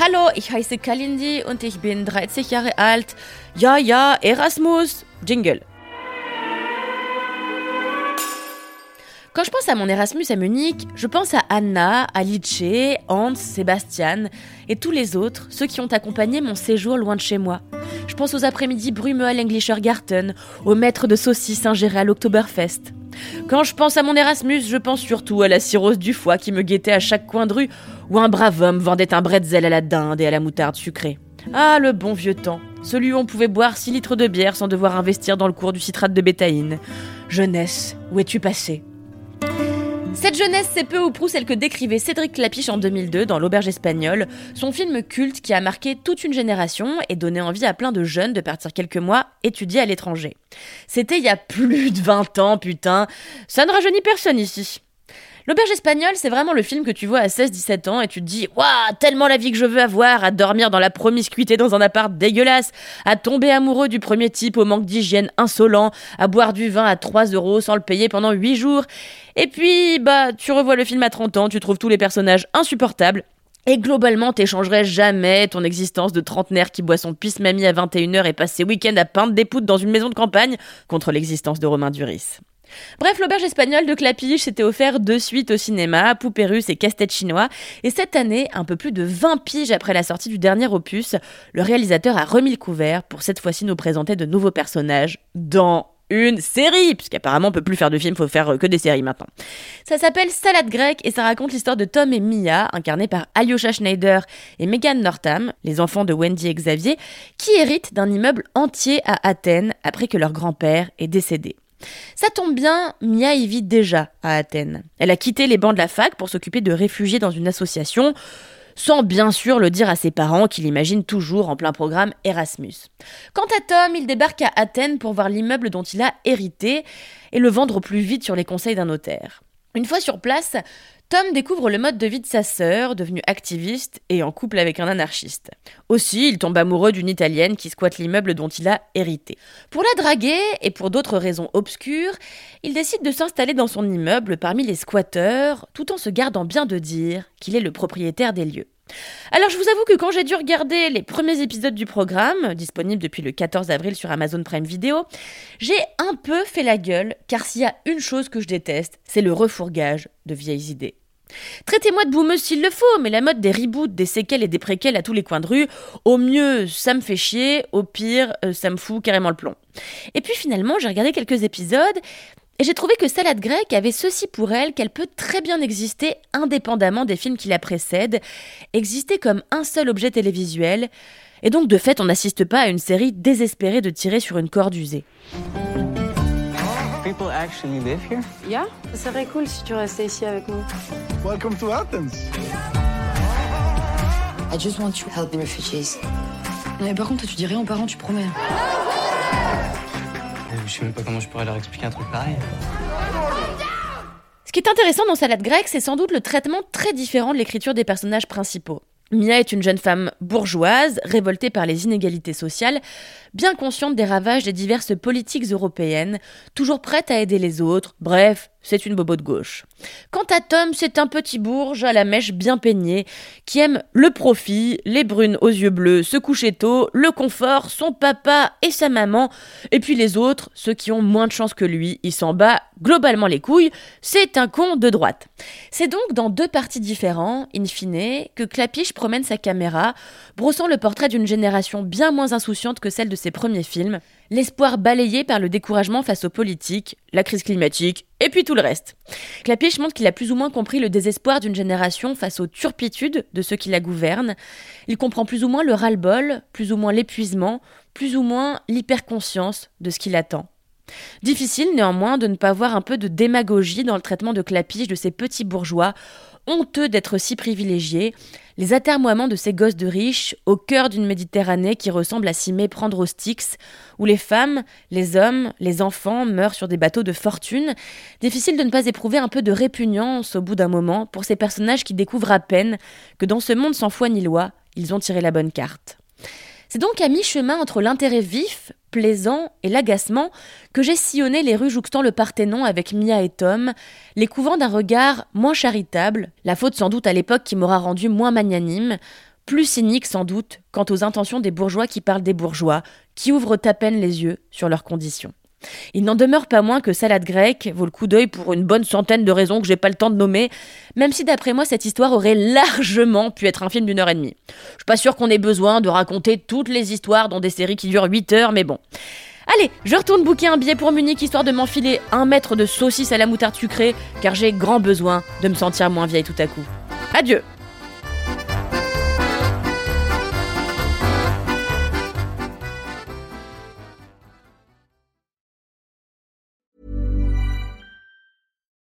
Hallo, ich heiße Kalindi und ich bin 30 Jahre alt. Ja, ja, Erasmus. Jingle. Quand je pense à mon Erasmus à Munich, je pense à Anna, Alice, Hans, Sébastien et tous les autres, ceux qui ont accompagné mon séjour loin de chez moi. Je pense aux après-midi brumeux à l'Englischer Garten, aux maîtres de saucisses ingérés à l'Oktoberfest. Quand je pense à mon Erasmus, je pense surtout à la cirrhose du foie qui me guettait à chaque coin de rue, où un brave homme vendait un bretzel à la dinde et à la moutarde sucrée. Ah, le bon vieux temps, celui où on pouvait boire 6 litres de bière sans devoir investir dans le cours du citrate de bétaïne. Jeunesse, où es-tu passé? Cette jeunesse, c'est peu ou prou celle que décrivait Cédric Clapiche en 2002 dans L'Auberge espagnole, son film culte qui a marqué toute une génération et donné envie à plein de jeunes de partir quelques mois étudier à l'étranger. C'était il y a plus de 20 ans, putain. Ça ne rajeunit personne ici. L'auberge espagnole, c'est vraiment le film que tu vois à 16-17 ans et tu te dis Waouh, tellement la vie que je veux avoir, à dormir dans la promiscuité dans un appart dégueulasse, à tomber amoureux du premier type au manque d'hygiène insolent, à boire du vin à 3 euros sans le payer pendant 8 jours. Et puis, bah, tu revois le film à 30 ans, tu trouves tous les personnages insupportables. Et globalement, t'échangerais jamais ton existence de trentenaire qui boit son pisse-mamie à 21h et passe ses week-ends à peindre des poutres dans une maison de campagne contre l'existence de Romain Duris. Bref, l'auberge espagnole de Clapiche s'était offert deux suites au cinéma, Poupée russe et Casse-tête chinois. Et cette année, un peu plus de 20 piges après la sortie du dernier opus, le réalisateur a remis le couvert pour cette fois-ci nous présenter de nouveaux personnages dans une série, puisqu'apparemment on peut plus faire de films, faut faire que des séries maintenant. Ça s'appelle Salade grecque et ça raconte l'histoire de Tom et Mia, incarnés par Alyosha Schneider et Megan Northam, les enfants de Wendy et Xavier, qui héritent d'un immeuble entier à Athènes après que leur grand-père est décédé. Ça tombe bien, Mia y vit déjà à Athènes. Elle a quitté les bancs de la fac pour s'occuper de réfugiés dans une association, sans bien sûr le dire à ses parents qu'il imagine toujours en plein programme Erasmus. Quant à Tom, il débarque à Athènes pour voir l'immeuble dont il a hérité et le vendre au plus vite sur les conseils d'un notaire. Une fois sur place, Tom découvre le mode de vie de sa sœur, devenue activiste et en couple avec un anarchiste. Aussi, il tombe amoureux d'une Italienne qui squatte l'immeuble dont il a hérité. Pour la draguer, et pour d'autres raisons obscures, il décide de s'installer dans son immeuble parmi les squatteurs, tout en se gardant bien de dire qu'il est le propriétaire des lieux. Alors je vous avoue que quand j'ai dû regarder les premiers épisodes du programme, disponible depuis le 14 avril sur Amazon Prime Video, j'ai un peu fait la gueule, car s'il y a une chose que je déteste, c'est le refourgage de vieilles idées. Traitez-moi de boumeuse s'il le faut, mais la mode des reboots, des séquelles et des préquels à tous les coins de rue, au mieux ça me fait chier, au pire euh, ça me fout carrément le plomb. Et puis finalement j'ai regardé quelques épisodes et j'ai trouvé que Salade grecque avait ceci pour elle qu'elle peut très bien exister indépendamment des films qui la précèdent, exister comme un seul objet télévisuel, et donc de fait on n'assiste pas à une série désespérée de tirer sur une corde usée. People actually live here? Yeah, ça serait cool si tu restais ici avec nous. Welcome to Athens. I just want to help the refugees. Mais par contre, tu dis rien aux parents, tu promets. Je sais même pas comment je pourrais leur expliquer un truc pareil. Ce qui est intéressant dans Salade grecque, c'est sans doute le traitement très différent de l'écriture des personnages principaux. Mia est une jeune femme bourgeoise, révoltée par les inégalités sociales, bien consciente des ravages des diverses politiques européennes, toujours prête à aider les autres, bref, c'est une bobo de gauche. Quant à Tom, c'est un petit bourge à la mèche bien peignée, qui aime le profit, les brunes aux yeux bleus, se coucher tôt, le confort, son papa et sa maman, et puis les autres, ceux qui ont moins de chance que lui, il s'en bat globalement les couilles, c'est un con de droite. C'est donc dans deux parties différents, in fine, que Clapiche promène sa caméra, brossant le portrait d'une génération bien moins insouciante que celle de ses premiers films, l'espoir balayé par le découragement face aux politiques, la crise climatique, et puis tout le reste. Clapiche montre qu'il a plus ou moins compris le désespoir d'une génération face aux turpitudes de ceux qui la gouvernent. Il comprend plus ou moins le ras-le-bol, plus ou moins l'épuisement, plus ou moins l'hyperconscience de ce qui l'attend. Difficile néanmoins de ne pas voir un peu de démagogie dans le traitement de clapiche de ces petits bourgeois, honteux d'être si privilégiés, les atermoiements de ces gosses de riches au cœur d'une Méditerranée qui ressemble à s'y méprendre aux Styx, où les femmes, les hommes, les enfants meurent sur des bateaux de fortune. Difficile de ne pas éprouver un peu de répugnance au bout d'un moment pour ces personnages qui découvrent à peine que dans ce monde sans foi ni loi, ils ont tiré la bonne carte. C'est donc à mi-chemin entre l'intérêt vif, plaisant et l'agacement que j'ai sillonné les rues jouxtant le Parthénon avec Mia et Tom, les couvant d'un regard moins charitable, la faute sans doute à l'époque qui m'aura rendu moins magnanime, plus cynique sans doute quant aux intentions des bourgeois qui parlent des bourgeois, qui ouvrent à peine les yeux sur leurs conditions. Il n'en demeure pas moins que Salade grecque vaut le coup d'œil pour une bonne centaine de raisons que j'ai pas le temps de nommer, même si d'après moi cette histoire aurait largement pu être un film d'une heure et demie. Je suis pas sûr qu'on ait besoin de raconter toutes les histoires dans des séries qui durent 8 heures, mais bon. Allez, je retourne bouquer un billet pour Munich histoire de m'enfiler un mètre de saucisse à la moutarde sucrée, car j'ai grand besoin de me sentir moins vieille tout à coup. Adieu